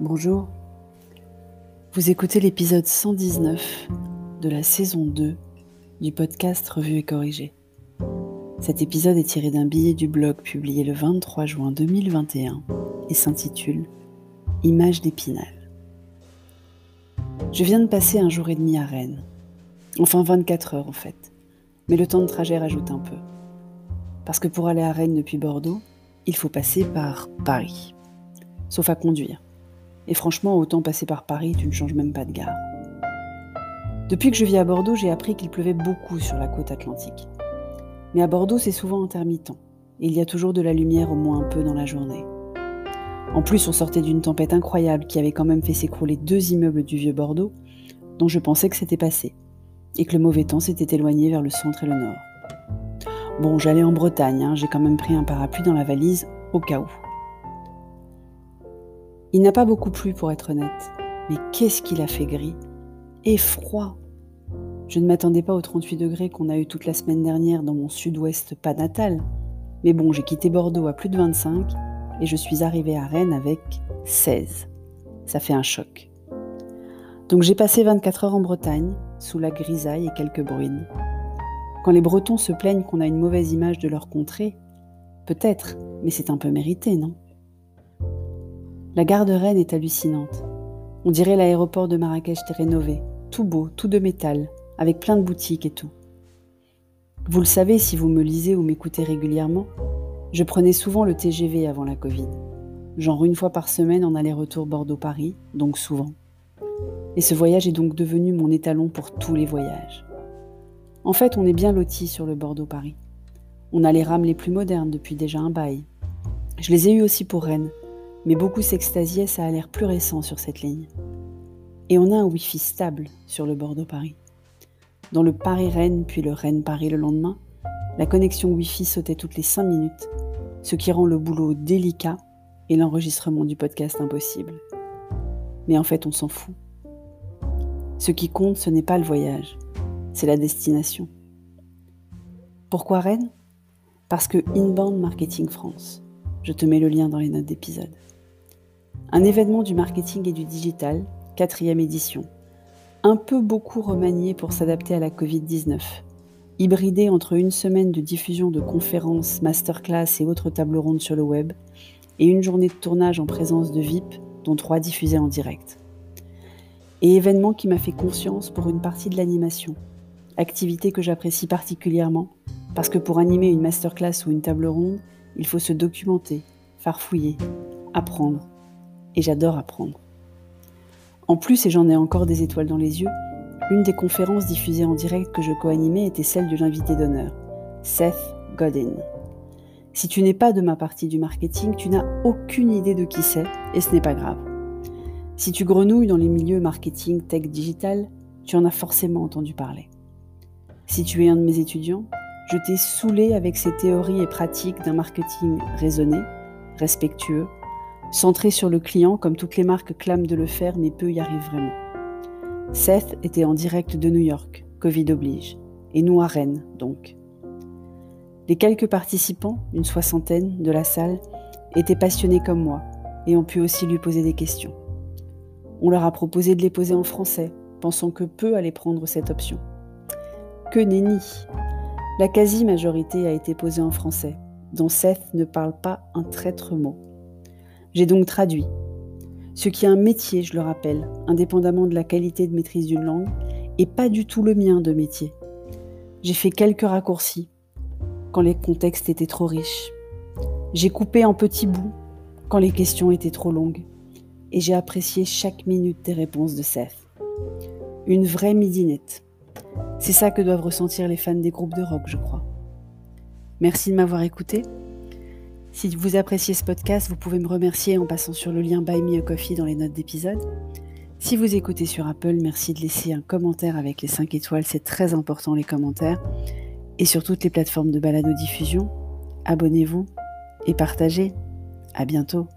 Bonjour. Vous écoutez l'épisode 119 de la saison 2 du podcast Revue et Corrigé. Cet épisode est tiré d'un billet du blog publié le 23 juin 2021 et s'intitule Images d'Épinal. Je viens de passer un jour et demi à Rennes. Enfin 24 heures en fait. Mais le temps de trajet rajoute un peu. Parce que pour aller à Rennes depuis Bordeaux, il faut passer par Paris. Sauf à conduire. Et franchement, autant passer par Paris, tu ne changes même pas de gare. Depuis que je vis à Bordeaux, j'ai appris qu'il pleuvait beaucoup sur la côte atlantique. Mais à Bordeaux, c'est souvent intermittent. Il y a toujours de la lumière au moins un peu dans la journée. En plus, on sortait d'une tempête incroyable qui avait quand même fait s'écrouler deux immeubles du vieux Bordeaux, dont je pensais que c'était passé, et que le mauvais temps s'était éloigné vers le centre et le nord. Bon, j'allais en Bretagne, hein, j'ai quand même pris un parapluie dans la valise, au cas où. Il n'a pas beaucoup plu pour être honnête, mais qu'est-ce qu'il a fait gris et froid. Je ne m'attendais pas aux 38 degrés qu'on a eu toute la semaine dernière dans mon sud-ouest pas natal. Mais bon, j'ai quitté Bordeaux à plus de 25 et je suis arrivée à Rennes avec 16. Ça fait un choc. Donc j'ai passé 24 heures en Bretagne, sous la grisaille et quelques bruines. Quand les Bretons se plaignent qu'on a une mauvaise image de leur contrée, peut-être, mais c'est un peu mérité, non? La gare de Rennes est hallucinante. On dirait l'aéroport de Marrakech rénové, tout beau, tout de métal, avec plein de boutiques et tout. Vous le savez si vous me lisez ou m'écoutez régulièrement, je prenais souvent le TGV avant la Covid. Genre une fois par semaine en aller-retour Bordeaux-Paris, donc souvent. Et ce voyage est donc devenu mon étalon pour tous les voyages. En fait, on est bien lotis sur le Bordeaux-Paris. On a les rames les plus modernes depuis déjà un bail. Je les ai eues aussi pour Rennes, mais beaucoup s'extasiaient, ça a l'air plus récent sur cette ligne. Et on a un Wi-Fi stable sur le Bordeaux-Paris. Dans le Paris-Rennes puis le Rennes-Paris le lendemain, la connexion Wi-Fi sautait toutes les 5 minutes, ce qui rend le boulot délicat et l'enregistrement du podcast impossible. Mais en fait, on s'en fout. Ce qui compte, ce n'est pas le voyage, c'est la destination. Pourquoi Rennes? Parce que Inbound Marketing France. Je te mets le lien dans les notes d'épisode. Un événement du marketing et du digital, quatrième édition. Un peu beaucoup remanié pour s'adapter à la Covid-19. Hybridé entre une semaine de diffusion de conférences, masterclass et autres tables rondes sur le web, et une journée de tournage en présence de VIP, dont trois diffusés en direct. Et événement qui m'a fait conscience pour une partie de l'animation, activité que j'apprécie particulièrement, parce que pour animer une masterclass ou une table ronde, il faut se documenter, farfouiller, apprendre et j'adore apprendre. En plus, et j'en ai encore des étoiles dans les yeux, une des conférences diffusées en direct que je co-animais était celle de l'invité d'honneur, Seth Godin. Si tu n'es pas de ma partie du marketing, tu n'as aucune idée de qui c'est, et ce n'est pas grave. Si tu grenouilles dans les milieux marketing, tech, digital, tu en as forcément entendu parler. Si tu es un de mes étudiants, je t'ai saoulé avec ces théories et pratiques d'un marketing raisonné, respectueux, centré sur le client comme toutes les marques clament de le faire mais peu y arrivent vraiment. Seth était en direct de New York, Covid oblige, et nous à Rennes donc. Les quelques participants, une soixantaine de la salle, étaient passionnés comme moi et ont pu aussi lui poser des questions. On leur a proposé de les poser en français, pensant que peu allaient prendre cette option. Que nenni La quasi-majorité a été posée en français, dont Seth ne parle pas un traître mot. J'ai donc traduit. Ce qui est un métier, je le rappelle, indépendamment de la qualité de maîtrise d'une langue, et pas du tout le mien de métier. J'ai fait quelques raccourcis quand les contextes étaient trop riches. J'ai coupé en petits bouts quand les questions étaient trop longues. Et j'ai apprécié chaque minute des réponses de Seth. Une vraie midinette. C'est ça que doivent ressentir les fans des groupes de rock, je crois. Merci de m'avoir écouté. Si vous appréciez ce podcast, vous pouvez me remercier en passant sur le lien Buy Me a Coffee dans les notes d'épisode. Si vous écoutez sur Apple, merci de laisser un commentaire avec les 5 étoiles, c'est très important les commentaires. Et sur toutes les plateformes de balado-diffusion, abonnez-vous et partagez. À bientôt.